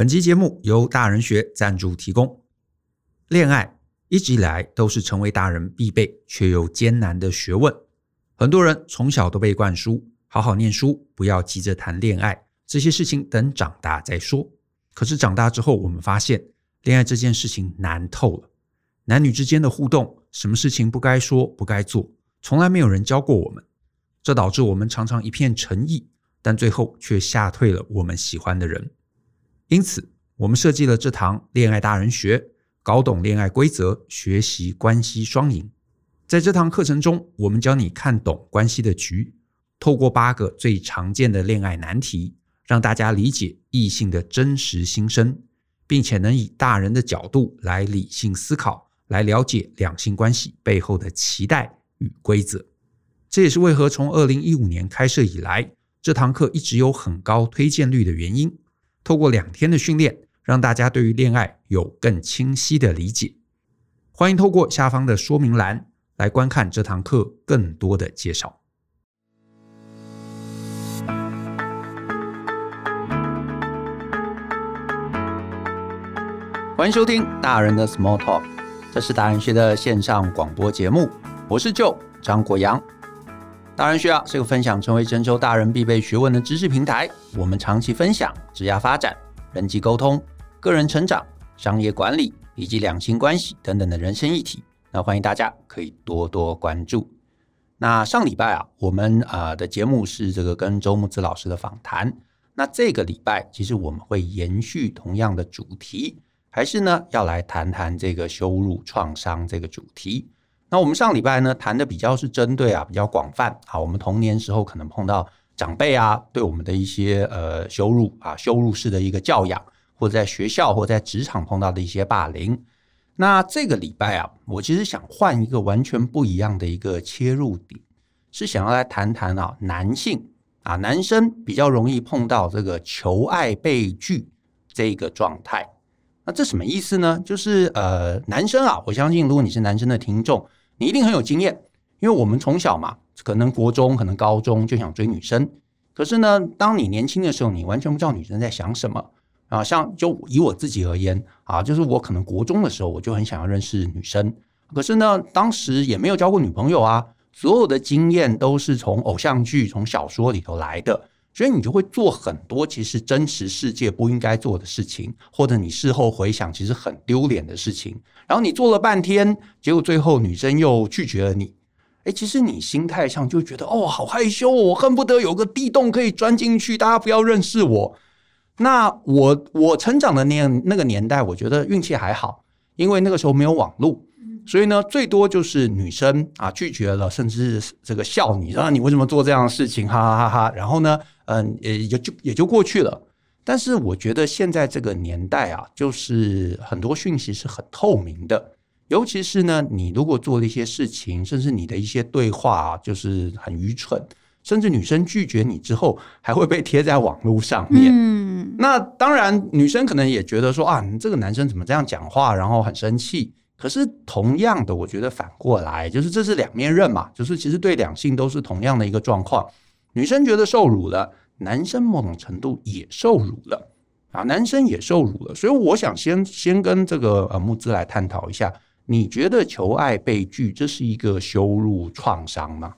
本期节目由大人学赞助提供。恋爱一直以来都是成为大人必备却又艰难的学问。很多人从小都被灌输好好念书，不要急着谈恋爱，这些事情等长大再说。可是长大之后，我们发现恋爱这件事情难透了。男女之间的互动，什么事情不该说不该做，从来没有人教过我们。这导致我们常常一片诚意，但最后却吓退了我们喜欢的人。因此，我们设计了这堂恋爱大人学。搞懂恋爱规则，学习关系双赢。在这堂课程中，我们教你看懂关系的局，透过八个最常见的恋爱难题，让大家理解异性的真实心声，并且能以大人的角度来理性思考，来了解两性关系背后的期待与规则。这也是为何从二零一五年开设以来，这堂课一直有很高推荐率的原因。透过两天的训练。让大家对于恋爱有更清晰的理解。欢迎透过下方的说明栏来观看这堂课更多的介绍。欢迎收听大人的 Small Talk，这是大人学的线上广播节目，我是 Joe 张国阳。大人需要这个分享成为成熟大人必备学问的知识平台，我们长期分享职业发展、人际沟通。个人成长、商业管理以及两性关系等等的人生议题，那欢迎大家可以多多关注。那上礼拜啊，我们啊的节目是这个跟周木子老师的访谈。那这个礼拜其实我们会延续同样的主题，还是呢要来谈谈这个羞辱创伤这个主题。那我们上礼拜呢谈的比较是针对啊比较广泛啊，我们童年时候可能碰到长辈啊对我们的一些呃羞辱啊羞辱式的一个教养。或者在学校或在职场碰到的一些霸凌，那这个礼拜啊，我其实想换一个完全不一样的一个切入点，是想要来谈谈啊，男性啊，男生比较容易碰到这个求爱被拒这个状态。那这什么意思呢？就是呃，男生啊，我相信如果你是男生的听众，你一定很有经验，因为我们从小嘛，可能国中、可能高中就想追女生，可是呢，当你年轻的时候，你完全不知道女生在想什么。啊，像就以我自己而言啊，就是我可能国中的时候我就很想要认识女生，可是呢，当时也没有交过女朋友啊，所有的经验都是从偶像剧、从小说里头来的，所以你就会做很多其实真实世界不应该做的事情，或者你事后回想其实很丢脸的事情，然后你做了半天，结果最后女生又拒绝了你，哎，其实你心态上就觉得哦，好害羞，我恨不得有个地洞可以钻进去，大家不要认识我。那我我成长的那那个年代，我觉得运气还好，因为那个时候没有网络，所以呢，最多就是女生啊拒绝了，甚至是这个笑你，啊你为什么做这样的事情，哈哈哈哈。然后呢，嗯，也也就也就过去了。但是我觉得现在这个年代啊，就是很多讯息是很透明的，尤其是呢，你如果做了一些事情，甚至你的一些对话啊，就是很愚蠢。甚至女生拒绝你之后，还会被贴在网络上面。嗯，那当然，女生可能也觉得说啊，你这个男生怎么这样讲话，然后很生气。可是同样的，我觉得反过来，就是这是两面刃嘛，就是其实对两性都是同样的一个状况。女生觉得受辱了，男生某种程度也受辱了啊，男生也受辱了。所以我想先先跟这个呃木子来探讨一下，你觉得求爱被拒，这是一个羞辱创伤吗？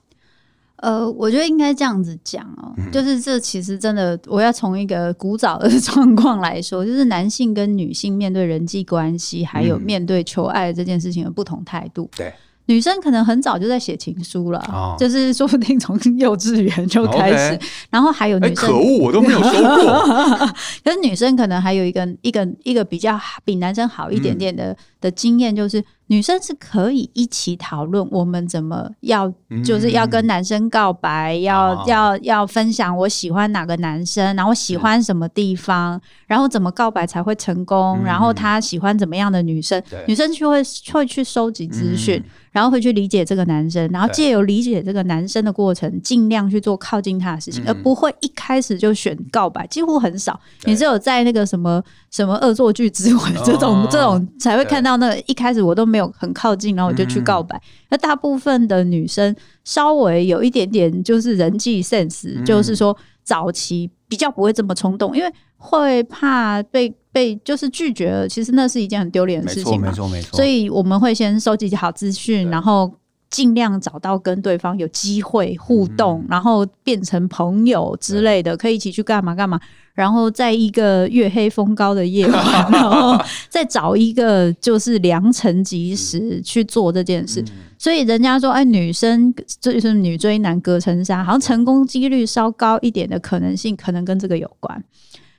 呃，我觉得应该这样子讲哦，嗯、就是这其实真的，我要从一个古早的 状况来说，就是男性跟女性面对人际关系，还有面对求爱这件事情的不同态度。对。女生可能很早就在写情书了，哦、就是说不定从幼稚园就开始。Okay 然后还有女生，欸、可恶，我都没有收过。可是女生可能还有一个一个一个比较比男生好一点点的、嗯、的经验，就是女生是可以一起讨论我们怎么要，就是要跟男生告白，嗯、要、哦、要要分享我喜欢哪个男生，然后喜欢什么地方，然后怎么告白才会成功，嗯、然后他喜欢怎么样的女生，女生就会会去收集资讯。嗯。然后会去理解这个男生，然后借由理解这个男生的过程，尽量去做靠近他的事情，而不会一开始就选告白，几乎很少。你只有在那个什么什么恶作剧之吻这种这种才会看到那个一开始我都没有很靠近，然后我就去告白。那大部分的女生稍微有一点点就是人际 sense，就是说早期比较不会这么冲动，因为会怕被。被就是拒绝了，其实那是一件很丢脸的事情嘛。没错，没错，没错。所以我们会先收集好资讯，然后尽量找到跟对方有机会互动，嗯、然后变成朋友之类的，可以一起去干嘛干嘛。然后在一个月黑风高的夜晚，然后再找一个就是良辰吉时去做这件事。所以人家说，哎，女生就是女追男隔层纱，好像成功几率稍高一点的可能性，可能跟这个有关。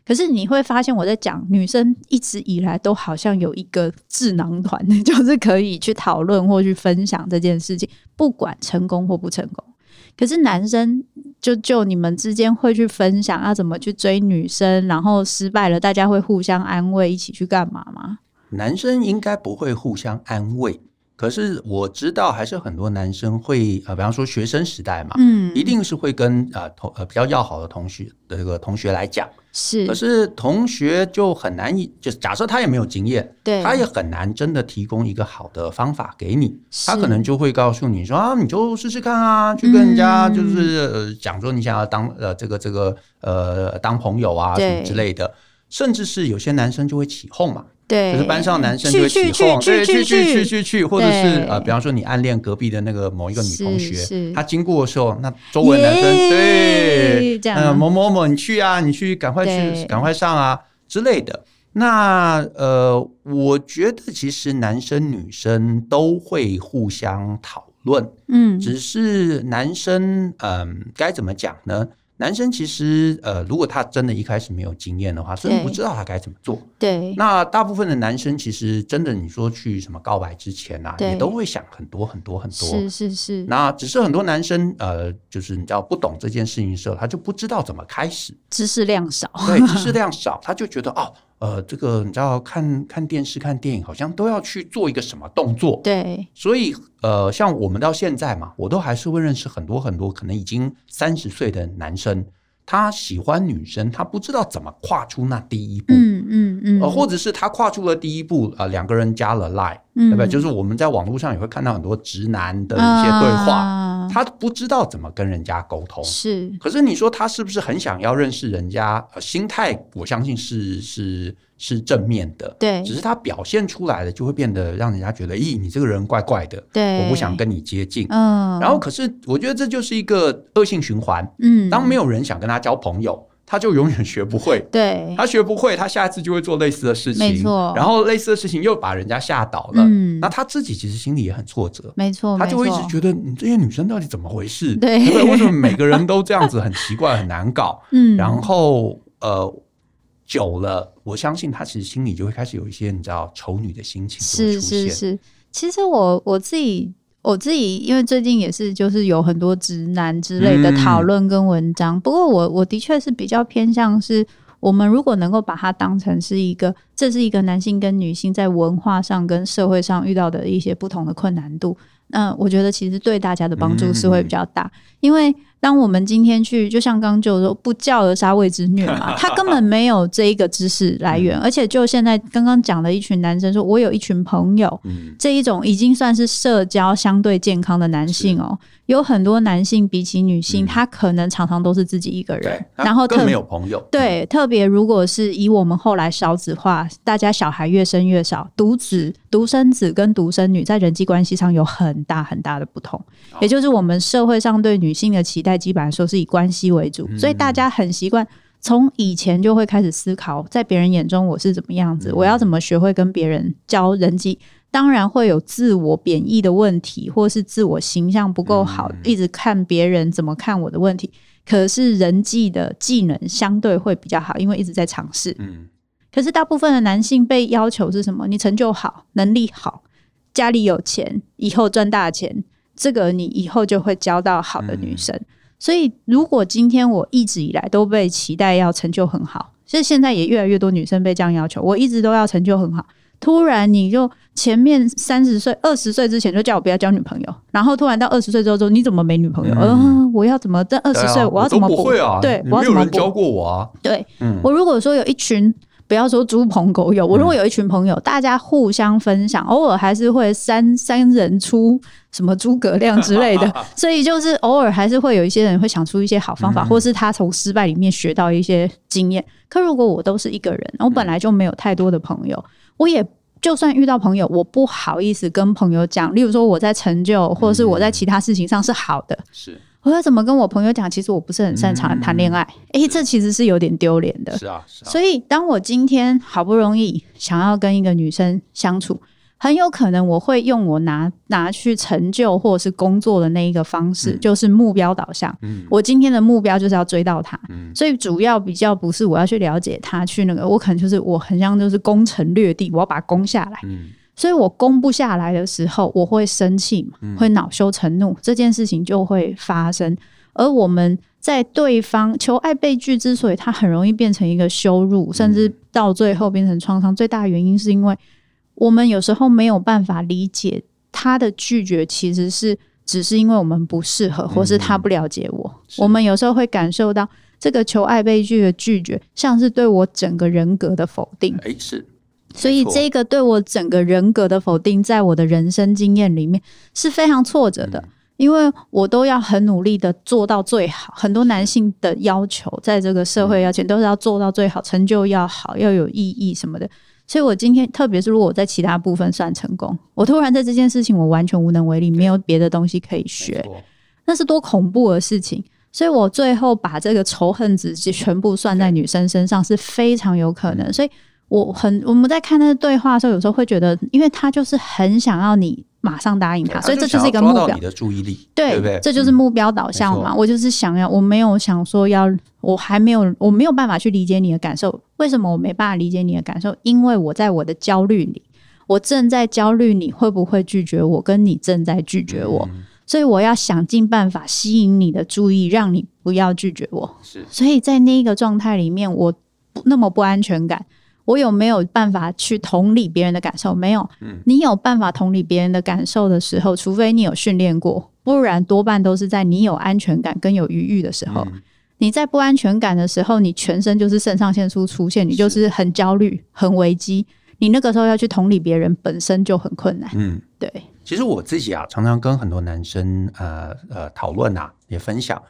可是你会发现，我在讲女生一直以来都好像有一个智囊团，就是可以去讨论或去分享这件事情，不管成功或不成功。可是男生就就你们之间会去分享要怎么去追女生，然后失败了，大家会互相安慰，一起去干嘛吗？男生应该不会互相安慰。可是我知道，还是很多男生会呃，比方说学生时代嘛，嗯，一定是会跟呃同呃比较要好的同学的这个同学来讲，是。可是同学就很难，就是假设他也没有经验，对，他也很难真的提供一个好的方法给你。他可能就会告诉你说啊，你就试试看啊，去跟人家就是、嗯呃、讲说你想要当呃这个这个呃当朋友啊什么之类的，甚至是有些男生就会起哄嘛。对，就是班上男生就会起哄，对，去去去去。去，或者是呃，比方说你暗恋隔壁的那个某一个女同学，她经过的时候，那周围男生对，呃，某某某，你去啊，你去，赶快去，赶快上啊之类的。那呃，我觉得其实男生女生都会互相讨论，嗯，只是男生嗯，该怎么讲呢？男生其实，呃，如果他真的一开始没有经验的话，真的不知道他该怎么做。对，那大部分的男生其实真的，你说去什么告白之前啊，也都会想很多很多很多。是是是。那只是很多男生，呃，就是你知道不懂这件事情的时候，他就不知道怎么开始，知识量少。对，知识量少，他就觉得哦。呃，这个你知道，看看电视、看电影，好像都要去做一个什么动作。对，所以呃，像我们到现在嘛，我都还是会认识很多很多可能已经三十岁的男生，他喜欢女生，他不知道怎么跨出那第一步。嗯嗯嗯。呃，或者是他跨出了第一步，呃，两个人加了 Line，嗯，对不对？就是我们在网络上也会看到很多直男的一些对话。啊他不知道怎么跟人家沟通，是。可是你说他是不是很想要认识人家？呃，心态我相信是是是正面的，对。只是他表现出来的就会变得让人家觉得，咦，你这个人怪怪的，对，我不想跟你接近。嗯。然后，可是我觉得这就是一个恶性循环。嗯。当没有人想跟他交朋友。他就永远学不会，对，他学不会，他下一次就会做类似的事情，没错。然后类似的事情又把人家吓倒了，嗯，那他自己其实心里也很挫折，没错，他就会一直觉得你这些女生到底怎么回事？对，为什么每个人都这样子很奇怪，很难搞？嗯，然后呃，久了，我相信他其实心里就会开始有一些你知道丑女的心情会出现。是是是，其实我我自己。我自己因为最近也是就是有很多直男之类的讨论跟文章，嗯、不过我我的确是比较偏向是，我们如果能够把它当成是一个，这是一个男性跟女性在文化上跟社会上遇到的一些不同的困难度，那我觉得其实对大家的帮助是会比较大，嗯、因为。当我们今天去，就像刚刚就说不教而杀谓之虐嘛，他根本没有这一个知识来源，而且就现在刚刚讲的一群男生说，我有一群朋友，这一种已经算是社交相对健康的男性哦。有很多男性比起女性，他可能常常都是自己一个人，然后特没有朋友。对，特别如果是以我们后来少子化，大家小孩越生越少，独子、独生子跟独生女在人际关系上有很大很大的不同，也就是我们社会上对女性的期待。基本来说是以关系为主，所以大家很习惯从以前就会开始思考，在别人眼中我是怎么样子，我要怎么学会跟别人交人际。当然会有自我贬义的问题，或是自我形象不够好，一直看别人怎么看我的问题。可是人际的技能相对会比较好，因为一直在尝试。可是大部分的男性被要求是什么？你成就好，能力好，家里有钱，以后赚大钱，这个你以后就会交到好的女生。所以，如果今天我一直以来都被期待要成就很好，其实现在也越来越多女生被这样要求，我一直都要成就很好。突然，你就前面三十岁、二十岁之前就叫我不要交女朋友，然后突然到二十岁之后说你怎么没女朋友？嗯、呃，我要怎么在二十岁？我要怎么补？对，我要怎么补？没有人教过我啊。对，嗯、我如果说有一群不要说猪朋狗友，我如果有一群朋友，嗯、大家互相分享，偶尔还是会三三人出什么诸葛亮之类的，所以就是偶尔还是会有一些人会想出一些好方法，嗯、或是他从失败里面学到一些经验。可如果我都是一个人，我本来就没有太多的朋友，我也就算遇到朋友，我不好意思跟朋友讲，例如说我在成就，或者是我在其他事情上是好的，是。我要怎么跟我朋友讲？其实我不是很擅长谈恋爱，诶、嗯欸，这其实是有点丢脸的。是啊，是啊。所以当我今天好不容易想要跟一个女生相处，很有可能我会用我拿拿去成就或者是工作的那一个方式，嗯、就是目标导向。嗯，我今天的目标就是要追到她。嗯，所以主要比较不是我要去了解她，去那个我可能就是我很像就是攻城略地，我要把它攻下来。嗯。所以我攻不下来的时候，我会生气嘛，会恼羞成怒，这件事情就会发生。而我们在对方求爱被拒之所以它很容易变成一个羞辱，甚至到最后变成创伤，最大的原因是因为我们有时候没有办法理解他的拒绝，其实是只是因为我们不适合，或是他不了解我。我们有时候会感受到这个求爱被拒的拒绝，像是对我整个人格的否定。诶，是。所以这个对我整个人格的否定，在我的人生经验里面是非常挫折的，因为我都要很努力的做到最好。很多男性的要求，在这个社会要求都是要做到最好，成就要好，要有意义什么的。所以我今天，特别是如果我在其他部分算成功，我突然在这件事情我完全无能为力，没有别的东西可以学，那是多恐怖的事情。所以我最后把这个仇恨值全部算在女生身上是非常有可能。所以。我很，我们在看那个对话的时候，有时候会觉得，因为他就是很想要你马上答应他，所以这就是一个目标。你的注意力，对，对对，这就是目标导向嘛。我就是想要，我没有想说要，我还没有，我没有办法去理解你的感受。为什么我没办法理解你的感受？因为我在我的焦虑里，我正在焦虑你会不会拒绝我，跟你正在拒绝我，嗯、所以我要想尽办法吸引你的注意，让你不要拒绝我。是，所以在那个状态里面，我那么不安全感。我有没有办法去同理别人的感受？没有。你有办法同理别人的感受的时候，除非你有训练过，不然多半都是在你有安全感跟有余裕的时候。你在不安全感的时候，你全身就是肾上腺素出现，你就是很焦虑、很危机。你那个时候要去同理别人，本身就很困难。嗯，对。其实我自己啊，常常跟很多男生呃呃讨论啊，也分享。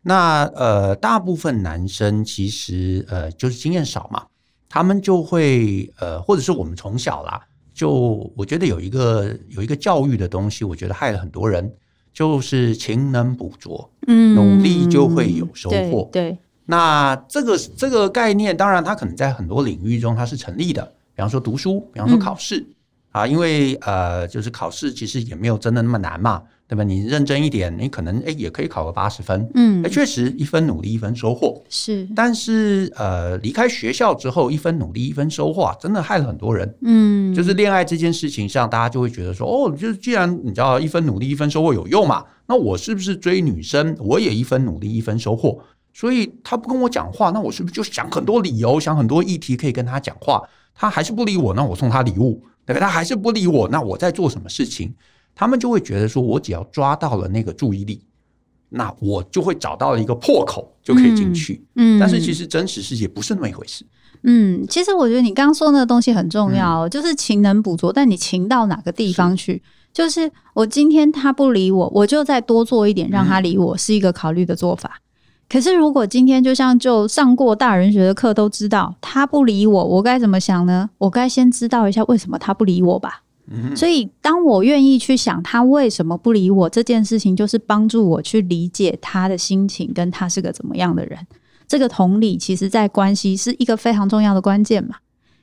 那呃，大部分男生其实呃就是经验少嘛。他们就会呃，或者是我们从小啦，就我觉得有一个有一个教育的东西，我觉得害了很多人，就是勤能补拙，嗯，努力就会有收获。对，对，那这个这个概念，当然它可能在很多领域中它是成立的，比方说读书，比方说考试，嗯，啊，因为呃，就是考试其实也没有真的那么难嘛。对吧？你认真一点，你可能诶也可以考个八十分。嗯，诶确实一分努力一分收获是。但是呃，离开学校之后，一分努力一分收获，真的害了很多人。嗯，就是恋爱这件事情上，大家就会觉得说，哦，就是既然你知道一分努力一分收获有用嘛，那我是不是追女生我也一分努力一分收获？所以他不跟我讲话，那我是不是就想很多理由，想很多议题可以跟他讲话？他还是不理我，那我送他礼物，对吧？他还是不理我，那我在做什么事情？他们就会觉得说，我只要抓到了那个注意力，那我就会找到了一个破口，就可以进去。嗯，嗯，但是其实真实世界不是那么一回事。嗯，其实我觉得你刚刚说那个东西很重要，嗯、就是勤能补拙。但你勤到哪个地方去？就是我今天他不理我，我就再多做一点让他理我，是一个考虑的做法。嗯、可是如果今天就像就上过大人学的课都知道，他不理我，我该怎么想呢？我该先知道一下为什么他不理我吧。所以，当我愿意去想他为什么不理我这件事情，就是帮助我去理解他的心情，跟他是个怎么样的人。这个同理，其实在关系是一个非常重要的关键嘛。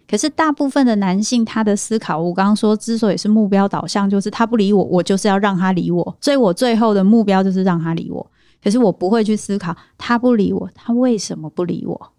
可是，大部分的男性他的思考，我刚刚说，之所以是目标导向，就是他不理我，我就是要让他理我，所以我最后的目标就是让他理我。可是，我不会去思考他不理我，他为什么不理我。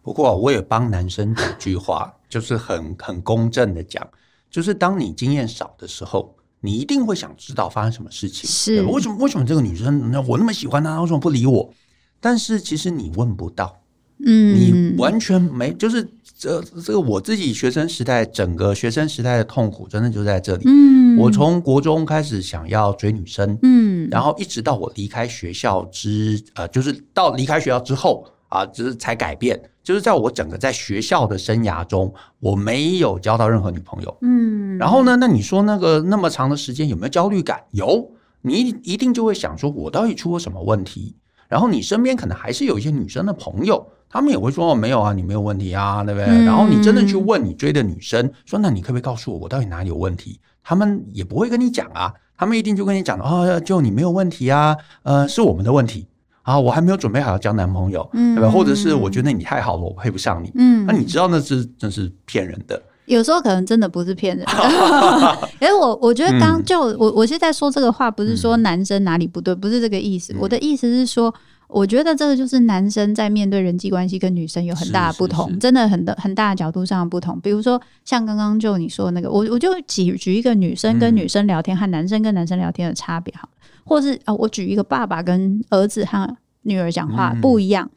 不过，我也帮男生讲句话，就是很很公正的讲。就是当你经验少的时候，你一定会想知道发生什么事情。是为什么？为什么这个女生我那么喜欢她，为什么不理我？但是其实你问不到，嗯，你完全没。就是这这个我自己学生时代，整个学生时代的痛苦，真的就在这里。嗯，我从国中开始想要追女生，嗯，然后一直到我离开学校之呃，就是到离开学校之后啊，就是才改变。就是在我整个在学校的生涯中，我没有交到任何女朋友。嗯，然后呢，那你说那个那么长的时间有没有焦虑感？有，你一定就会想说，我到底出了什么问题？然后你身边可能还是有一些女生的朋友，他们也会说，哦，没有啊，你没有问题啊，对不对？嗯，然后你真的去问你追的女生，说，那你可不可以告诉我，我到底哪里有问题？他们也不会跟你讲啊，他们一定就跟你讲，哦，就你没有问题啊，呃，是我们的问题。啊，我还没有准备好要交男朋友，嗯，对吧？或者是我觉得你太好了，我配不上你，嗯，那你知道那是真是骗人的。有时候可能真的不是骗人的，哎，我我觉得刚就我我现在说这个话，不是说男生哪里不对，不是这个意思。我的意思是说，我觉得这个就是男生在面对人际关系跟女生有很大的不同，真的很的很大的角度上的不同。比如说像刚刚就你说的那个，我我就举举一个女生跟女生聊天和男生跟男生聊天的差别好。或是啊，我举一个爸爸跟儿子和女儿讲话不一样。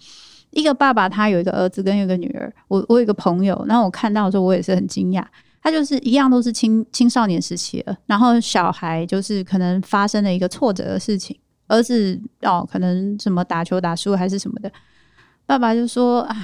一个爸爸他有一个儿子跟有一个女儿。我我有一个朋友，然后我看到的时候我也是很惊讶。他就是一样都是青青少年时期了，然后小孩就是可能发生了一个挫折的事情，儿子哦可能什么打球打输还是什么的，爸爸就说啊，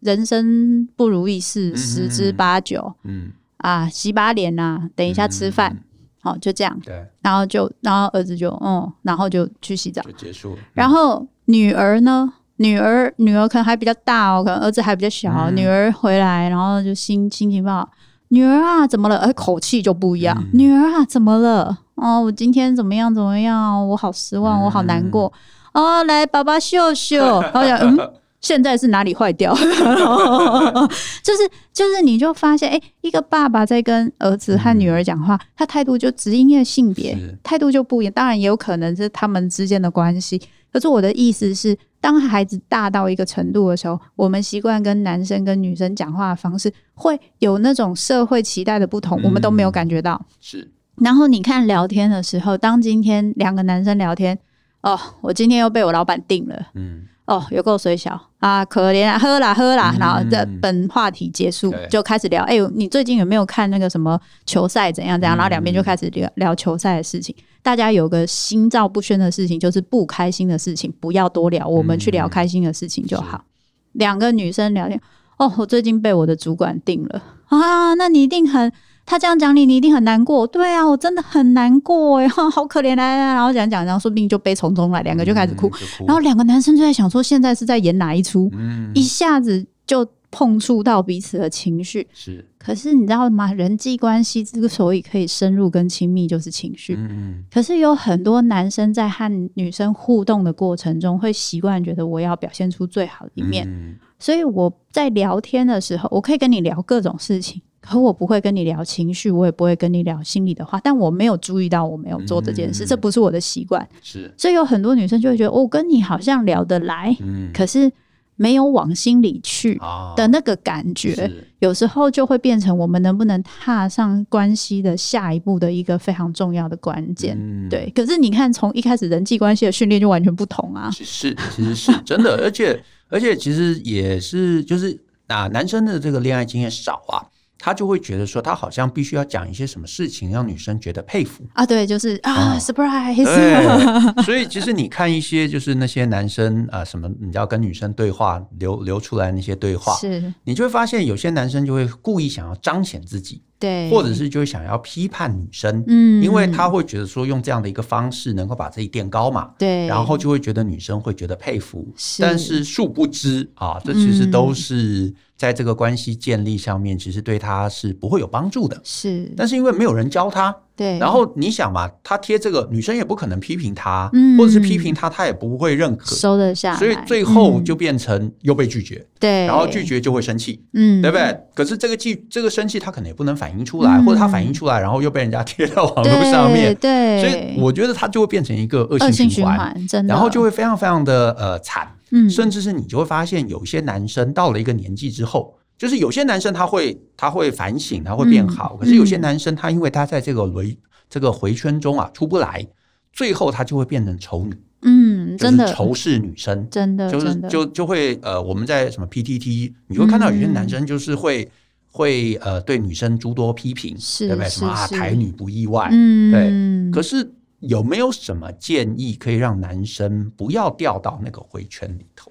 人生不如意事十之八九，嗯啊，洗把脸呐，等一下吃饭。好，就这样。对，然后就，然后儿子就，嗯，然后就去洗澡，就结束了。然后女儿呢？女儿，女儿可能还比较大哦，可能儿子还比较小。嗯、女儿回来，然后就心心情不好。女儿啊，怎么了？哎，口气就不一样。嗯、女儿啊，怎么了？哦，我今天怎么样？怎么样？我好失望，嗯、我好难过。哦，来，爸爸秀秀。然后讲，嗯。现在是哪里坏掉？就 是就是，你就发现，哎、欸，一个爸爸在跟儿子和女儿讲话，嗯、他态度就只因为性别态度就不一样。当然也有可能是他们之间的关系。可是我的意思是，当孩子大到一个程度的时候，我们习惯跟男生跟女生讲话的方式会有那种社会期待的不同，嗯、我们都没有感觉到。是。然后你看聊天的时候，当今天两个男生聊天，哦，我今天又被我老板定了。嗯。哦，有够水小啊，可怜啊，喝啦喝啦，然后这本话题结束，嗯、就开始聊。哎呦，你最近有没有看那个什么球赛？怎样怎样？然后两边就开始聊聊球赛的事情。大家有个心照不宣的事情，就是不开心的事情不要多聊，我们去聊开心的事情就好。两个女生聊天，哦，我最近被我的主管定了啊，那你一定很。他这样讲你，你一定很难过。对啊，我真的很难过哎，好可怜啊！然后讲讲，然后说不定就悲从中来，两个就开始哭。嗯、哭然后两个男生就在想说，现在是在演哪一出？嗯、一下子就碰触到彼此的情绪。是，可是你知道吗？人际关系之所以可以深入跟亲密，就是情绪。嗯、可是有很多男生在和女生互动的过程中，会习惯觉得我要表现出最好的一面。嗯、所以我在聊天的时候，我可以跟你聊各种事情。可我不会跟你聊情绪，我也不会跟你聊心里的话。但我没有注意到我没有做这件事，嗯、这不是我的习惯。是，所以有很多女生就会觉得，我、哦、跟你好像聊得来，嗯、可是没有往心里去的那个感觉，哦、有时候就会变成我们能不能踏上关系的下一步的一个非常重要的关键。嗯、对，可是你看，从一开始人际关系的训练就完全不同啊。是，其实是真的，而且而且其实也是，就是啊，男生的这个恋爱经验少啊。他就会觉得说，他好像必须要讲一些什么事情，让女生觉得佩服。啊。对，就是啊、哦、，surprise。所以其实你看一些，就是那些男生啊，什么你要跟女生对话，流流出来那些对话，是。你就会发现，有些男生就会故意想要彰显自己。对，或者是就会想要批判女生，嗯，因为他会觉得说用这样的一个方式能够把自己垫高嘛，对，然后就会觉得女生会觉得佩服，是，但是殊不知啊，这其实都是在这个关系建立上面，其实对他是不会有帮助的，是，但是因为没有人教他。对，然后你想嘛，他贴这个女生也不可能批评他，嗯、或者是批评他，他也不会认可，收得下，所以最后就变成又被拒绝。对、嗯，然后拒绝就会生气，嗯，对不对？可是这个气，这个生气，他可能也不能反映出来，嗯、或者他反映出来，然后又被人家贴到网络上面，对，对，所以我觉得他就会变成一个恶性循环，真的，然后就会非常非常的呃惨，嗯，甚至是你就会发现，有些男生到了一个年纪之后。就是有些男生他会他会反省，他会变好，嗯、可是有些男生他因为他在这个回这个回圈中啊出不来，最后他就会变成丑女，嗯，真的仇视女生，真的就是就就会呃我们在什么 PTT 你会看到有些男生就是会、嗯、会呃对女生诸多批评，是对不对？什么啊台女不意外，嗯，对。可是有没有什么建议可以让男生不要掉到那个回圈里头？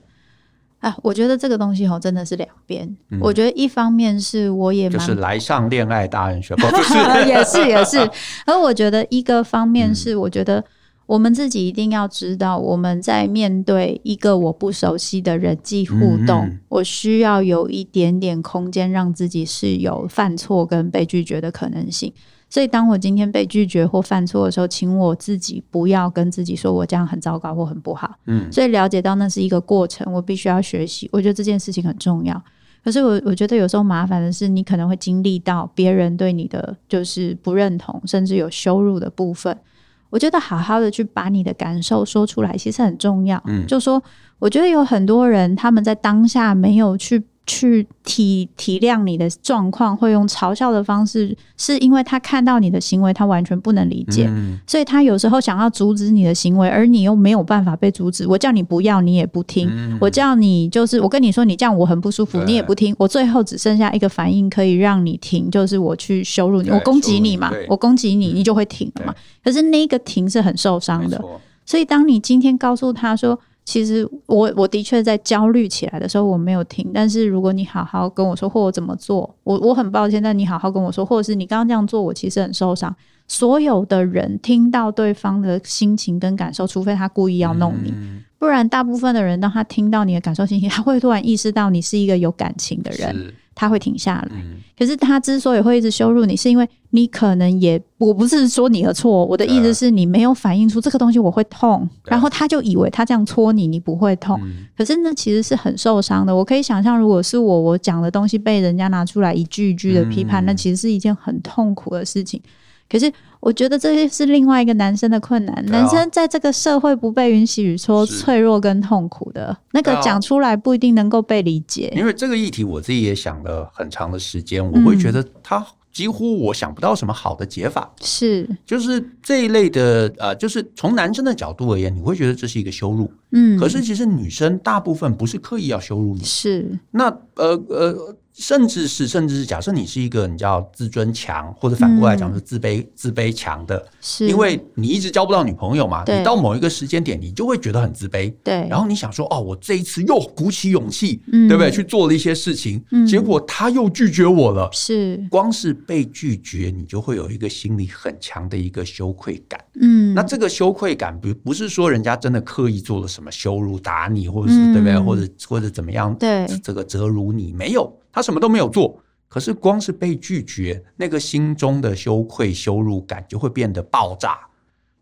啊，我觉得这个东西哦，真的是两边。嗯、我觉得一方面是我也就是来上恋爱大人学，也 是也是。而我觉得一个方面是，我觉得我们自己一定要知道，我们在面对一个我不熟悉的人际互动，嗯、我需要有一点点空间，让自己是有犯错跟被拒绝的可能性。所以，当我今天被拒绝或犯错的时候，请我自己不要跟自己说我这样很糟糕或很不好。嗯，所以了解到那是一个过程，我必须要学习。我觉得这件事情很重要。可是我我觉得有时候麻烦的是，你可能会经历到别人对你的就是不认同，甚至有羞辱的部分。我觉得好好的去把你的感受说出来，其实很重要。嗯，就说我觉得有很多人他们在当下没有去。去体体谅你的状况，会用嘲笑的方式，是因为他看到你的行为，他完全不能理解，嗯、所以他有时候想要阻止你的行为，而你又没有办法被阻止。我叫你不要，你也不听；嗯、我叫你就是我跟你说，你这样我很不舒服，你也不听。我最后只剩下一个反应可以让你停，就是我去羞辱你，我攻击你嘛，我攻击你，你就会停了嘛。可是那个停是很受伤的，所以当你今天告诉他说。其实我我的确在焦虑起来的时候我没有听，但是如果你好好跟我说，或我怎么做，我我很抱歉，但你好好跟我说，或者是你刚刚这样做，我其实很受伤。所有的人听到对方的心情跟感受，除非他故意要弄你，嗯、不然大部分的人当他听到你的感受信息，他会突然意识到你是一个有感情的人。他会停下来，嗯、可是他之所以会一直羞辱你，是因为你可能也，我不是说你的错，我的意思是你没有反映出这个东西我会痛，然后他就以为他这样戳你，你不会痛，嗯、可是那其实是很受伤的。我可以想象，如果是我，我讲的东西被人家拿出来一句一句的批判，嗯、那其实是一件很痛苦的事情。可是，我觉得这是另外一个男生的困难。男生在这个社会不被允许说脆弱跟痛苦的那个讲出来，不一定能够被理解。因为这个议题，我自己也想了很长的时间。我会觉得他几乎我想不到什么好的解法。是，就是这一类的呃，就是从男生的角度而言，你会觉得这是一个羞辱。嗯，可是其实女生大部分不是刻意要羞辱你。是，那呃呃。甚至是，甚至是，假设你是一个你叫自尊强，或者反过来讲是自卑、嗯、自卑强的，是因为你一直交不到女朋友嘛？你到某一个时间点，你就会觉得很自卑。对，然后你想说，哦，我这一次又鼓起勇气，嗯、对不对？去做了一些事情，嗯、结果他又拒绝我了。是，光是被拒绝，你就会有一个心里很强的一个羞愧感。嗯，那这个羞愧感，不不是说人家真的刻意做了什么羞辱、打你，或者是、嗯、对不对？或者或者怎么样？对，这个折辱你没有。他什么都没有做，可是光是被拒绝，那个心中的羞愧、羞辱感就会变得爆炸。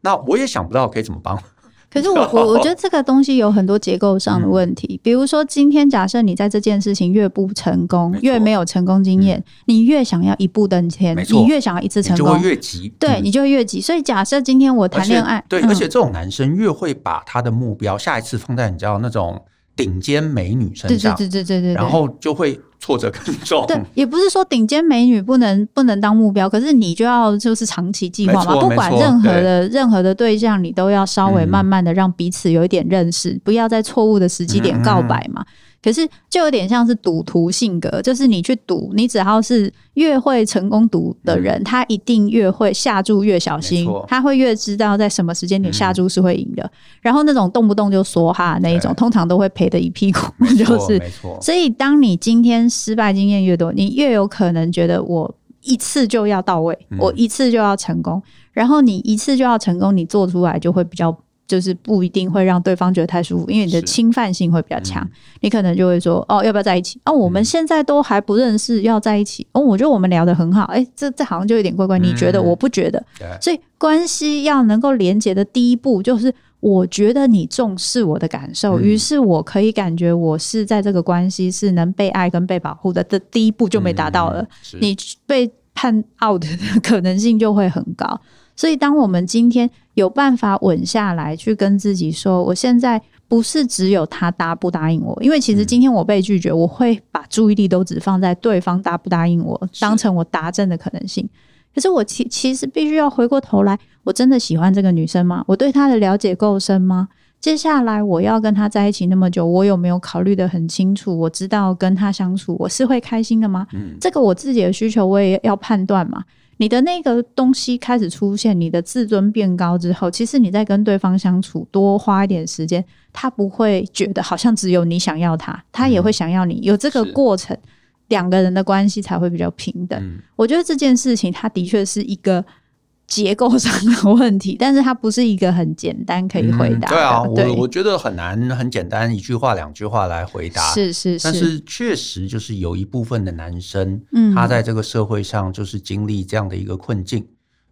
那我也想不到可以怎么帮。可是我我我觉得这个东西有很多结构上的问题。嗯、比如说，今天假设你在这件事情越不成功，越没有成功经验，嗯、你越想要一步登天，你越想要一次成功，你就会越急。对，嗯、你就会越急。所以假设今天我谈恋爱，对，嗯、而且这种男生越会把他的目标下一次放在你知道那种顶尖美女身上，对对对对对对，然后就会。挫折更重。对，也不是说顶尖美女不能不能当目标，可是你就要就是长期计划嘛。不管任何的任何的对象，你都要稍微慢慢的让彼此有一点认识，嗯、不要在错误的时机点告白嘛。嗯可是，就有点像是赌徒性格，就是你去赌，你只要是越会成功赌的人，嗯、他一定越会下注越小心，他会越知道在什么时间点下注是会赢的。嗯、然后那种动不动就梭哈那一种，通常都会赔的一屁股。就是，所以当你今天失败经验越多，你越有可能觉得我一次就要到位，嗯、我一次就要成功。然后你一次就要成功，你做出来就会比较。就是不一定会让对方觉得太舒服，因为你的侵犯性会比较强，嗯、你可能就会说哦，要不要在一起？哦，我们现在都还不认识，要在一起。哦，我觉得我们聊得很好，哎，这这好像就有点怪怪。你觉得？我不觉得。嗯、所以关系要能够连接的第一步，就是我觉得你重视我的感受，于、嗯、是我可以感觉我是在这个关系是能被爱跟被保护的。这第一步就没达到了，嗯、你被判 out 的 可能性就会很高。所以，当我们今天有办法稳下来，去跟自己说，我现在不是只有他答不答应我，因为其实今天我被拒绝，我会把注意力都只放在对方答不答应我，当成我答正的可能性。可是我其其实必须要回过头来，我真的喜欢这个女生吗？我对她的了解够深吗？接下来我要跟她在一起那么久，我有没有考虑的很清楚？我知道跟她相处我是会开心的吗？嗯，这个我自己的需求我也要判断嘛。你的那个东西开始出现，你的自尊变高之后，其实你在跟对方相处多花一点时间，他不会觉得好像只有你想要他，他也会想要你。有这个过程，两个人的关系才会比较平等。嗯，我觉得这件事情，它的确是一个。结构上的问题，但是它不是一个很简单可以回答的。嗯。对啊，对我我觉得很难很简单一句话两句话来回答。是是是，但是确实就是有一部分的男生，嗯，他在这个社会上就是经历这样的一个困境，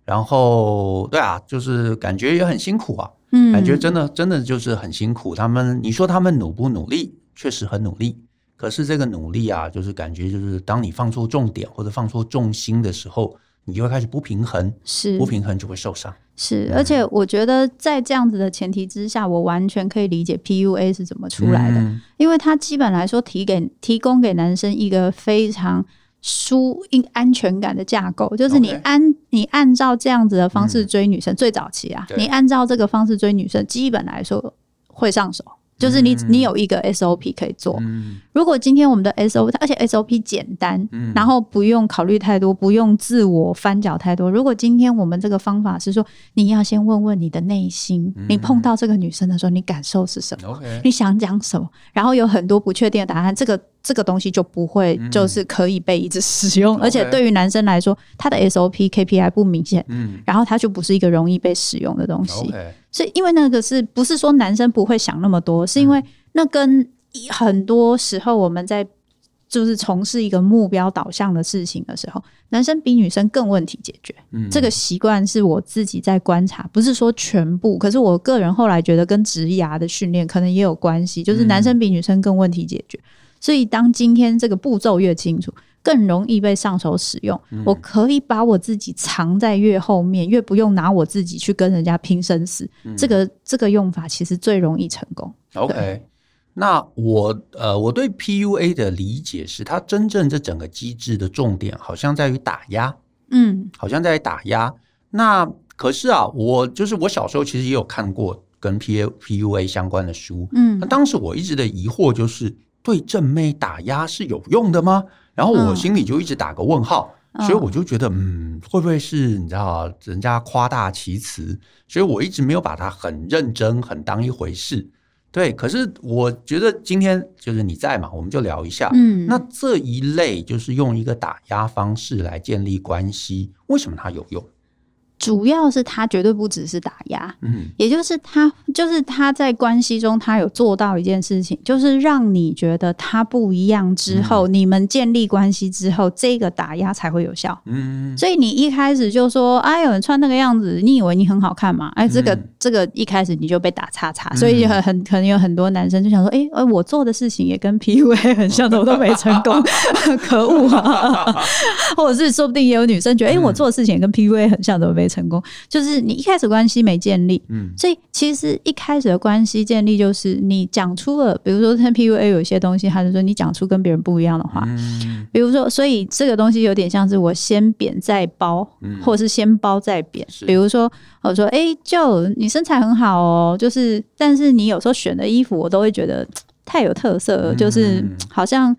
然后对啊，就是感觉也很辛苦啊，嗯，感觉真的真的就是很辛苦。他们你说他们努不努力？确实很努力，可是这个努力啊，就是感觉就是当你放错重点或者放错重心的时候。你就会开始不平衡，是不平衡就会受伤。是，而且我觉得在这样子的前提之下，我完全可以理解 PUA 是怎么出来的，嗯、因为它基本来说提给提供给男生一个非常舒应安全感的架构，就是你按你按照这样子的方式追女生，嗯、最早期啊，你按照这个方式追女生，基本来说会上手。就是你，你有一个 SOP 可以做。嗯、如果今天我们的 SOP，而且 SOP 简单，嗯、然后不用考虑太多，不用自我翻搅太多。如果今天我们这个方法是说，你要先问问你的内心，嗯、你碰到这个女生的时候，你感受是什么.你想讲什么？然后有很多不确定的答案，这个。这个东西就不会，就是可以被一直使用，嗯、而且对于男生来说，他的 SOP KPI 不明显，嗯，然后他就不是一个容易被使用的东西。Okay 所以，因为那个是不是说男生不会想那么多，是因为那跟很多时候我们在就是从事一个目标导向的事情的时候，男生比女生更问题解决。嗯，这个习惯是我自己在观察，不是说全部，可是我个人后来觉得跟职涯的训练可能也有关系，就是男生比女生更问题解决。所以，当今天这个步骤越清楚，更容易被上手使用。嗯、我可以把我自己藏在越后面，越不用拿我自己去跟人家拼生死。嗯、这个这个用法其实最容易成功。OK，那我呃，我对 PUA 的理解是，它真正这整个机制的重点好像在于打压。嗯，好像在于打压。那可是啊，我就是我小时候其实也有看过跟 P PUA 相关的书。嗯，那当时我一直的疑惑就是。对正妹打压是有用的吗？然后我心里就一直打个问号，嗯、所以我就觉得，嗯，会不会是你知道人家夸大其词？所以我一直没有把它很认真、很当一回事。对，可是我觉得今天就是你在嘛，我们就聊一下。嗯，那这一类就是用一个打压方式来建立关系，为什么它有用？主要是他绝对不只是打压，嗯，也就是他就是他在关系中，他有做到一件事情，就是让你觉得他不一样之后，嗯、你们建立关系之后，这个打压才会有效，嗯，所以你一开始就说，哎，有人穿那个样子，你以为你很好看吗？哎，这个、嗯、这个一开始你就被打叉叉，所以很很可能有很多男生就想说，哎，我做的事情也跟 PUA 很像，怎么都没成功，可恶啊！或者是说不定也有女生觉得，哎，我做的事情也跟 PUA 很像，怎么没？成功就是你一开始关系没建立，嗯，所以其实一开始的关系建立就是你讲出了，比如说像 PUA 有一些东西，他就说你讲出跟别人不一样的话，嗯，比如说，所以这个东西有点像是我先贬再褒，嗯，或者是先褒再贬，比如说我说，哎，就你身材很好哦，就是但是你有时候选的衣服我都会觉得太有特色了，就是好像。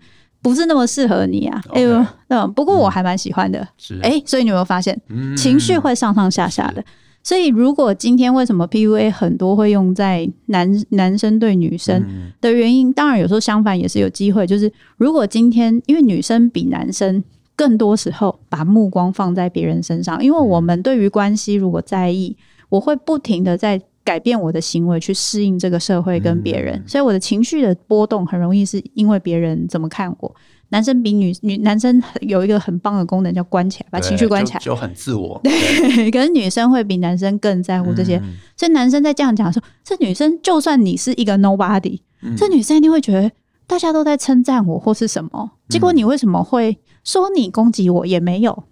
不是那么适合你啊！哎呦嗯，不过我还蛮喜欢的。是，哎，所以你有没有发现，情绪会上上下下的？所以，如果今天为什么 PUA 很多会用在男男生对女生的原因，当然有时候相反也是有机会。就是如果今天因为女生比男生更多时候把目光放在别人身上，因为我们对于关系如果在意，我会不停的在。改变我的行为去适应这个社会跟别人，嗯、所以我的情绪的波动很容易是因为别人怎么看我。男生比女女男生有一个很棒的功能叫关起来，把情绪关起来。就，就很自我。对，可是女生会比男生更在乎这些，嗯、所以男生在这样讲说，这女生就算你是一个 nobody，、嗯、这女生一定会觉得大家都在称赞我或是什么，结果你为什么会说你攻击我也没有，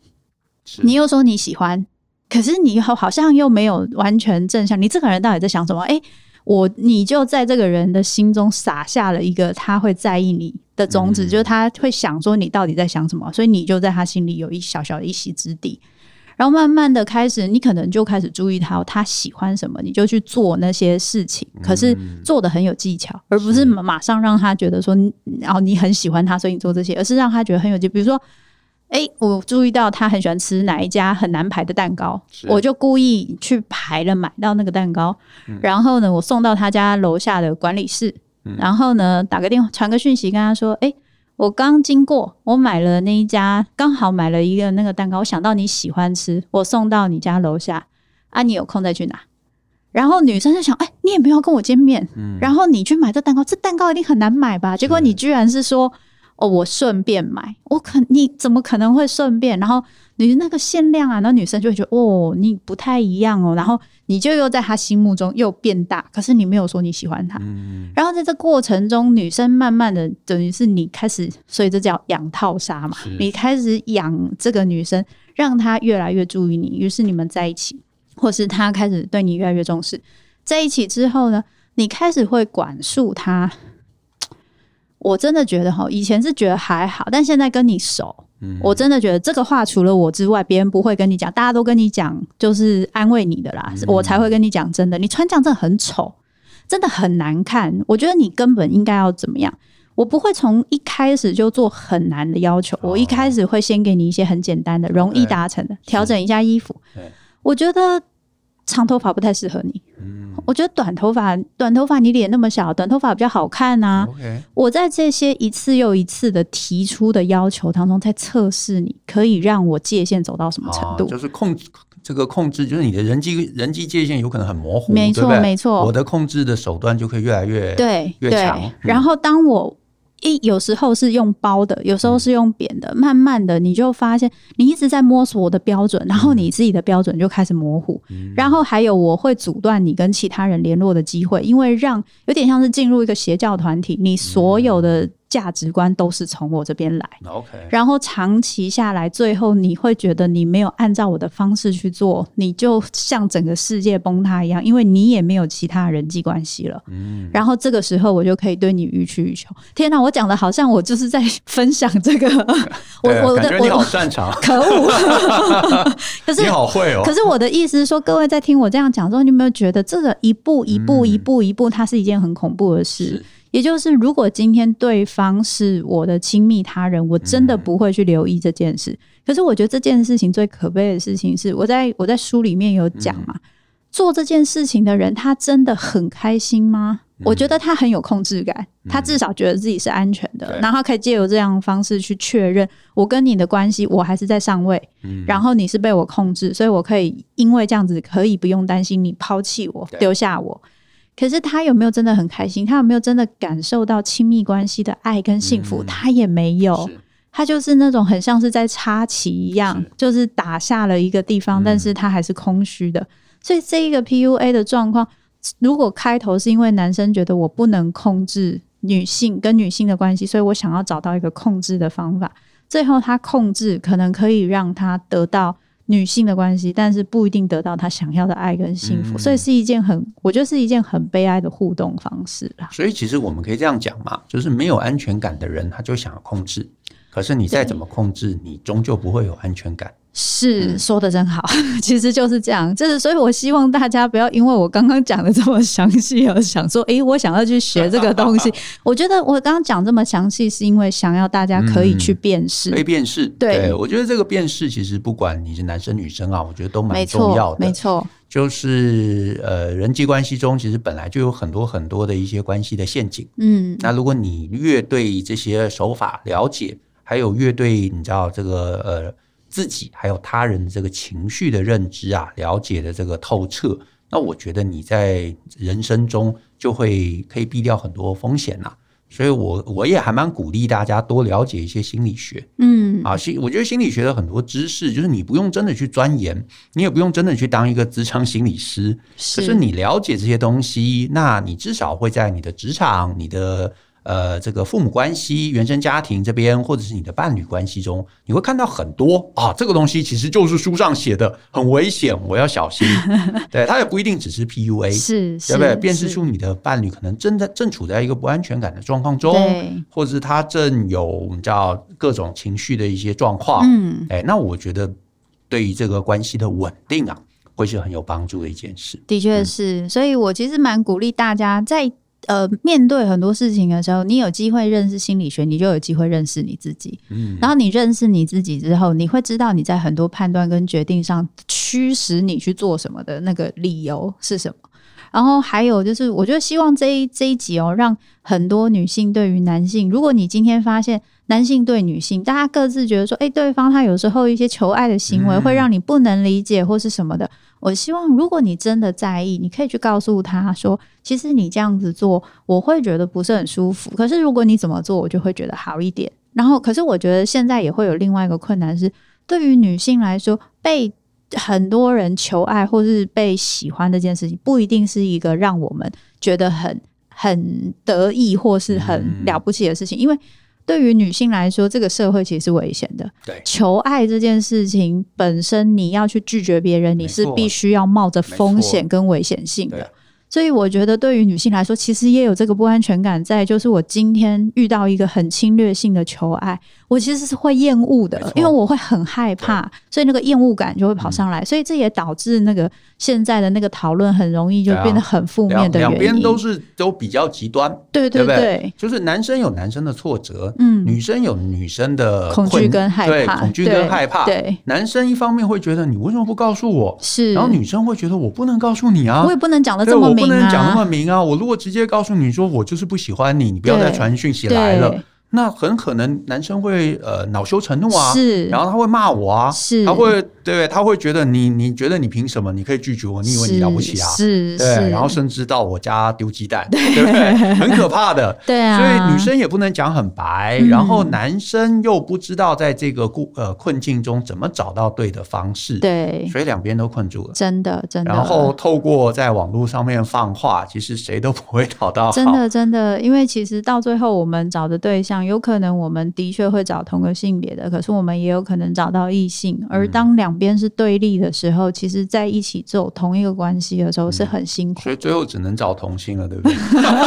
你又说你喜欢。可是你好，好像又没有完全正向。你这个人到底在想什么？哎，我你就在这个人的心中撒下了一个他会在意你的种子，嗯、就是他会想说你到底在想什么，所以你就在他心里有一小小的一席之地。然后慢慢的开始，你可能就开始注意他，他喜欢什么，你就去做那些事情。可是做的很有技巧，而不是马上让他觉得说，然后你很喜欢他，所以你做这些，而是让他觉得很有技巧。比如说，哎，我注意到他很喜欢吃哪一家很难排的蛋糕，我就故意去排了买到那个蛋糕，然后呢，我送到他家楼下的管理室，然后呢，打个电话传个讯息跟他说，哎。我刚经过，我买了那一家，刚好买了一个那个蛋糕。我想到你喜欢吃，我送到你家楼下啊，你有空再去拿。然后女生就想，哎、欸，你也没有跟我见面，嗯、然后你去买这蛋糕，这蛋糕一定很难买吧？结果你居然是说。哦，我顺便买，我可你怎么可能会顺便？然后你那个限量啊，那女生就会觉得哦，你不太一样哦，然后你就又在她心目中又变大，可是你没有说你喜欢她。嗯、然后在这过程中，女生慢慢的等于是你开始，所以这叫养套杀嘛，你开始养这个女生，让她越来越注意你，于是你们在一起，或是她开始对你越来越重视。在一起之后呢，你开始会管束她。我真的觉得哈，以前是觉得还好，但现在跟你熟，嗯、我真的觉得这个话除了我之外，别人不会跟你讲，大家都跟你讲，就是安慰你的啦，嗯、我才会跟你讲真的。你穿这样真的很丑，真的很难看。我觉得你根本应该要怎么样？我不会从一开始就做很难的要求，哦、我一开始会先给你一些很简单的、容易达成的，调整一下衣服。我觉得长头发不太适合你。嗯我觉得短头发，短头发你脸那么小，短头发比较好看啊。Okay. 我在这些一次又一次的提出的要求当中，在测试你可以让我界限走到什么程度，就是控制这个控制，就是你的人际人际界限有可能很模糊，没错错没错。我的控制的手段就可以越来越对越强。然后当我。一有时候是用包的，有时候是用扁的。慢慢的，你就发现你一直在摸索我的标准，然后你自己的标准就开始模糊。然后还有，我会阻断你跟其他人联络的机会，因为让有点像是进入一个邪教团体，你所有的。价值观都是从我这边来，Okay. 然后长期下来，最后你会觉得你没有按照我的方式去做，你就像整个世界崩塌一样，因为你也没有其他人际关系了。嗯，然后这个时候我就可以对你予取予求。天哪，我讲的好像我就是在分享这个，我我的我好擅长，可恶，可是你好会哦。可是我的意思是说，各位在听我这样讲之后，你有没有觉得这个一步一步一步一步，它是一件很恐怖的事？也就是，如果今天对方是我的亲密他人，我真的不会去留意这件事。嗯、可是，我觉得这件事情最可悲的事情是，我在我在书里面有讲嘛，嗯、做这件事情的人，他真的很开心吗？嗯、我觉得他很有控制感，嗯、他至少觉得自己是安全的，嗯、然后可以借由这样的方式去确认我跟你的关系，我还是在上位，嗯、然后你是被我控制，所以我可以因为这样子可以不用担心你抛弃我，丢下我。可是他有没有真的很开心？他有没有真的感受到亲密关系的爱跟幸福？嗯、他也没有，他就是那种很像是在插旗一样，是就是打下了一个地方，嗯、但是他还是空虚的。所以这一个 PUA 的状况，如果开头是因为男生觉得我不能控制女性跟女性的关系，所以我想要找到一个控制的方法，最后他控制可能可以让他得到。女性的关系，但是不一定得到她想要的爱跟幸福，嗯、所以是一件很，我觉得是一件很悲哀的互动方式啦。所以其实我们可以这样讲嘛，就是没有安全感的人，他就想要控制，可是你再怎么控制，你终究不会有安全感。是说的真好，其实就是这样，就是所以，我希望大家不要因为我刚刚讲的这么详细而想说，诶，我想要去学这个东西。我觉得我刚刚讲这么详细，是因为想要大家可以去辨识，可以辨识。对，我觉得这个辨识其实不管你是男生女生啊，我觉得都蛮重要的。没错，就是呃，人际关系中其实本来就有很多很多的一些关系的陷阱。嗯，那如果你越对这些手法了解，还有乐队你知道这个呃。自己还有他人的这个情绪的认知啊，了解的这个透彻，那我觉得你在人生中就会可以避掉很多风险呐。所以我我也还蛮鼓励大家多了解一些心理学，嗯啊，心我觉得心理学的很多知识，就是你不用真的去钻研，你也不用真的去当一个职场心理师，是可是你了解这些东西，那你至少会在你的职场，你的。呃，这个父母关系、原生家庭这边，或者是你的伴侣关系中，你会看到很多啊，这个东西其实就是书上写的，很危险，我要小心。对，它也不一定只是 PUA，是，对不对？辨识出你的伴侣可能正在正处在一个不安全感的状况中，或者是他正有我们叫各种情绪的一些状况。嗯，哎，那我觉得对于这个关系的稳定啊，会是很有帮助的一件事。的确是，嗯、所以我其实蛮鼓励大家在呃面对很多事情的时候，你有机会认识心理学，你就有机会认识你自己。嗯，然后你认识你自己之后，你会知道你在很多判断跟决定上驱使你去做什么的那个理由是什么。然后还有就是，我觉得希望这一这一集哦，让很多女性对于男性，如果你今天发现男性对女性，大家各自觉得说，哎，对方他有时候一些求爱的行为会让你不能理解或是什么的，我希望如果你真的在意，你可以去告诉他说，其实你这样子做，我会觉得不是很舒服。可是如果你怎么做，我就会觉得好一点。然后，可是我觉得现在也会有另外一个困难是，对于女性来说，被很多人求爱或是被喜欢这件事情，不一定是一个让我们觉得很很得意或是很了不起的事情。因为对于女性来说，这个社会其实是危险的。对，求爱这件事情本身，你要去拒绝别人，你是必须要冒着风险跟危险性的。所以我觉得，对于女性来说，其实也有这个不安全感在。就是我今天遇到一个很侵略性的求爱，我其实是会厌恶的，因为我会很害怕，所以那个厌恶感就会跑上来。嗯、所以这也导致那个现在的那个讨论很容易就变得很负面的原因。两边都是都比较极端，对对对，对对就是男生有男生的挫折，嗯，女生有女生的恐惧跟害怕，恐惧跟害怕。对，男生一方面会觉得你为什么不告诉我？是，然后女生会觉得我不能告诉你啊，我也不能讲的这么明。不能讲那么明啊！我如果直接告诉你说我就是不喜欢你，你不要再传讯息来了。那很可能男生会呃恼羞成怒啊，是，然后他会骂我啊，是，他会对，他会觉得你你觉得你凭什么你可以拒绝我？你以为你了不起啊？是，对，然后甚至到我家丢鸡蛋，对不对？很可怕的，对啊。所以女生也不能讲很白，然后男生又不知道在这个故呃困境中怎么找到对的方式，对，所以两边都困住了，真的真的。然后透过在网络上面放话，其实谁都不会找到好，真的真的，因为其实到最后我们找的对象。有可能我们的确会找同个性别的，可是我们也有可能找到异性。而当两边是对立的时候，其实在一起做同一个关系的时候是很辛苦，所以最后只能找同性了，对不对？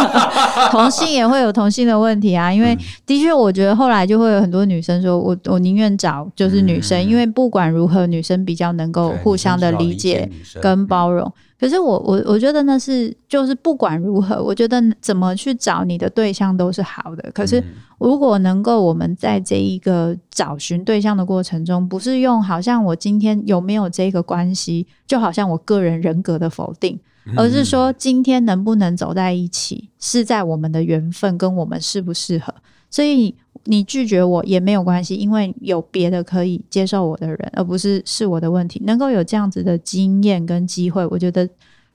同性也会有同性的问题啊，因为的确，我觉得后来就会有很多女生说，我我宁愿找就是女生，因为不管如何，女生比较能够互相的理解跟包容。可是我我我觉得那是就是不管如何，我觉得怎么去找你的对象都是好的。可是如果能够我们在这一个找寻对象的过程中，不是用好像我今天有没有这个关系，就好像我个人人格的否定，而是说今天能不能走在一起，是在我们的缘分跟我们适不适合。所以你拒绝我也没有关系，因为有别的可以接受我的人，而不是是我的问题。能够有这样子的经验跟机会，我觉得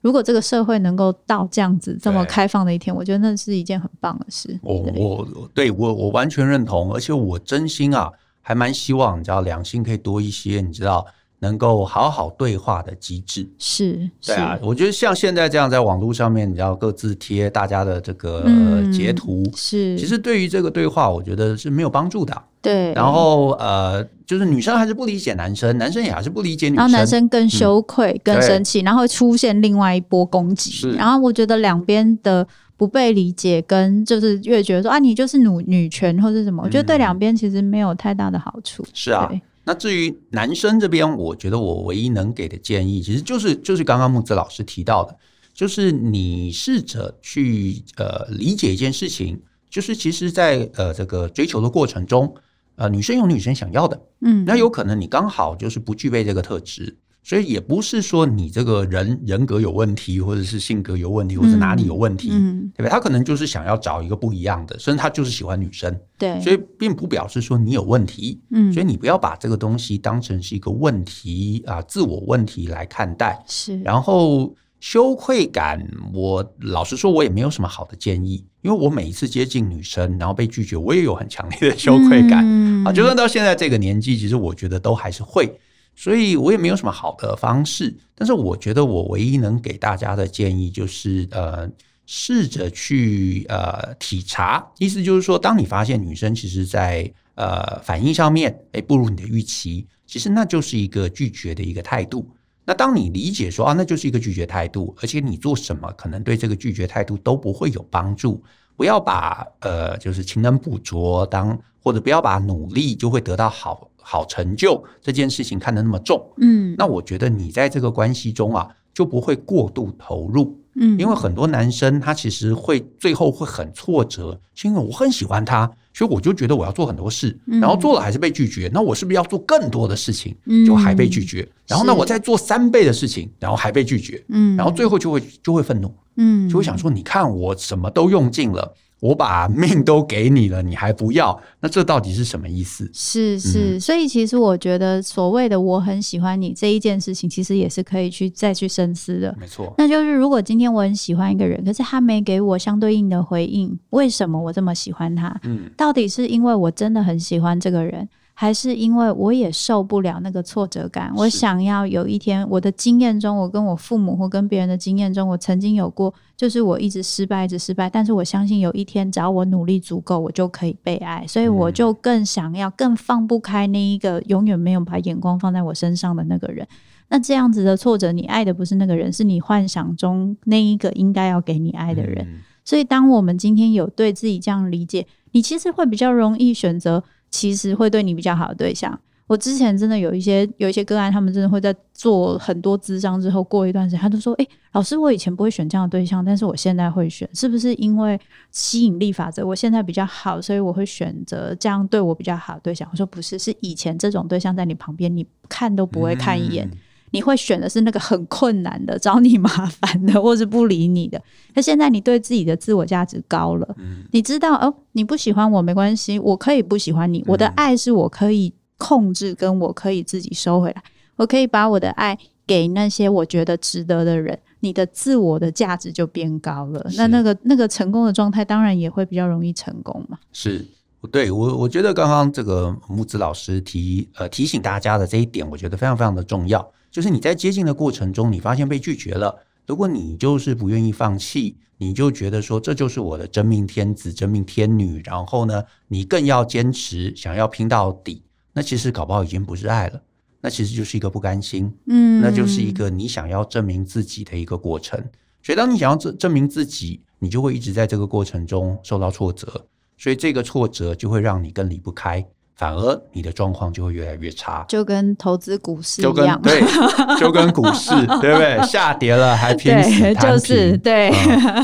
如果这个社会能够到这样子这么开放的一天，我觉得那是一件很棒的事。我我对我我完全认同，而且我真心啊，还蛮希望你知道良心可以多一些，你知道。能够好好对话的机制。是，对啊，我觉得像现在这样在网络上面，你要各自贴大家的这个截图，是，其实对于这个对话，我觉得是没有帮助的。对，然后呃，就是女生还是不理解男生，男生也还是不理解女生，然后男生更羞愧、更生气，然后出现另外一波攻击。然后我觉得两边的不被理解，跟就是越觉得说啊，你就是女女权或者什么，我觉得对两边其实没有太大的好处。是啊。那至于男生这边，我觉得我唯一能给的建议，其实就是就是刚刚木子老师提到的，就是你试着去呃理解一件事情，就是其实在呃这个追求的过程中，呃女生有女生想要的，嗯，那有可能你刚好就是不具备这个特质。所以也不是说你这个人人格有问题，或者是性格有问题，或者哪里有问题，嗯，对吧？他可能就是想要找一个不一样的，甚至他就是喜欢女生，对。所以并不表示说你有问题，嗯。所以你不要把这个东西当成是一个问题啊，自我问题来看待。是。然后羞愧感，我老实说，我也没有什么好的建议，因为我每一次接近女生，然后被拒绝，我也有很强烈的羞愧感啊。就算到现在这个年纪，其实我觉得都还是会。所以我也没有什么好的方式，但是我觉得我唯一能给大家的建议就是，呃，试着去呃体察，意思就是说，当你发现女生其实在呃反应上面，哎，不如你的预期，其实那就是一个拒绝的一个态度。那当你理解说啊，那就是一个拒绝态度，而且你做什么可能对这个拒绝态度都不会有帮助，不要把呃就是勤能补拙当，或者不要把努力就会得到好。好成就这件事情看得那么重，嗯，那我觉得你在这个关系中啊，就不会过度投入，嗯，因为很多男生他其实会最后会很挫折，是因为我很喜欢他，所以我就觉得我要做很多事，嗯，然后做了还是被拒绝，那我是不是要做更多的事情，嗯，就还被拒绝？然后呢，我再做三倍的事情，然后还被拒绝，嗯，然后最后就会就会愤怒，嗯，就会想说，你看我什么都用尽了。我把命都给你了，你还不要？那这到底是什么意思？是是，嗯、所以其实我觉得所谓的我很喜欢你这一件事情，其实也是可以去再去深思的。没错，那就是如果今天我很喜欢一个人，可是他没给我相对应的回应，为什么我这么喜欢他？嗯，到底是因为我真的很喜欢这个人？还是因为我也受不了那个挫折感，我想要有一天，我的经验中，我跟我父母或跟别人的经验中，我曾经有过，就是我一直失败，一直失败，但是我相信有一天，只要我努力足够，我就可以被爱，所以我就更想要，更放不开那一个永远没有把眼光放在我身上的那个人。那这样子的挫折，你爱的不是那个人，是你幻想中那一个应该要给你爱的人。所以，当我们今天有对自己这样理解，你其实会比较容易选择。其实会对你比较好的对象，我之前真的有一些有一些个案，他们真的会在做很多咨商之后，过一段时间，他都说：“哎、老师，我以前不会选这样的对象，但是我现在会选，是不是因为吸引力法则？我现在比较好，所以我会选择这样对我比较好的对象。”我说：“不是，是以前这种对象在你旁边，你看都不会看一眼。”你会选的是那个很困难的、找你麻烦的，或是不理你的。那 现在你对自己的自我价值高了，嗯、你知道哦，你不喜欢我没关系，我可以不喜欢你。我的爱是我可以控制，跟我可以自己收回来。我可以把我的爱给那些我觉得值得的人，你的自我的价值就变高了。那那个那个成功的状态，当然也会比较容易成功嘛。是，对我我觉得刚刚这个木子老师提呃提醒大家的这一点，我觉得非常非常的重要。就是你在接近的过程中，你发现被拒绝了。如果你就是不愿意放弃，你就觉得说这就是我的真命天子、真命天女，然后呢，你更要坚持，想要拼到底。那其实搞不好已经不是爱了，那其实就是一个不甘心，嗯，那就是一个你想要证明自己的一个过程。所以，当你想要证证明自己，你就会一直在这个过程中受到挫折，所以这个挫折就会让你更离不开。反而你的状况就会越来越差，就跟投资股市一样，就跟对，就跟股市 对不对？下跌了还拼死摊平，就是对，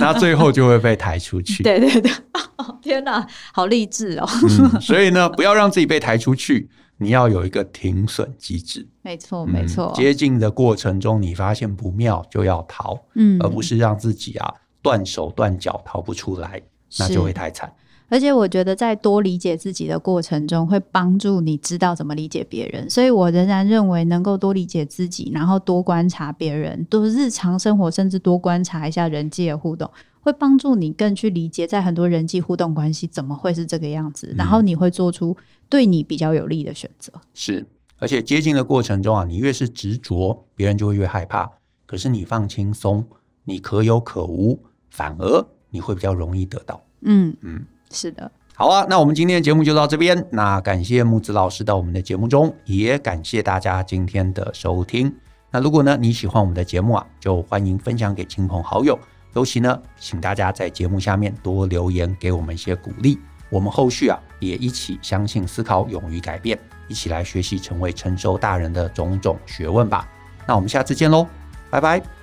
那、嗯、最后就会被抬出去。对对对，天哪，好励志哦、嗯！所以呢，不要让自己被抬出去，你要有一个停损机制。没错，没错。接近的过程中，你发现不妙就要逃，嗯，而不是让自己啊断手断脚逃不出来，那就会太惨。而且我觉得，在多理解自己的过程中，会帮助你知道怎么理解别人。所以我仍然认为，能够多理解自己，然后多观察别人，多日常生活，甚至多观察一下人际的互动，会帮助你更去理解，在很多人际互动关系怎么会是这个样子。然后你会做出对你比较有利的选择。嗯。是，而且接近的过程中啊，你越是执着，别人就会越害怕。可是你放轻松，你可有可无，反而你会比较容易得到。嗯嗯。是的，好啊，那我们今天的节目就到这边。那感谢木子老师到我们的节目中，也感谢大家今天的收听。那如果呢你喜欢我们的节目啊，就欢迎分享给亲朋好友。尤其呢，请大家在节目下面多留言，给我们一些鼓励。我们后续啊，也一起相信、思考、勇于改变，一起来学习，成为成熟大人的种种学问吧。那我们下次见喽，拜拜。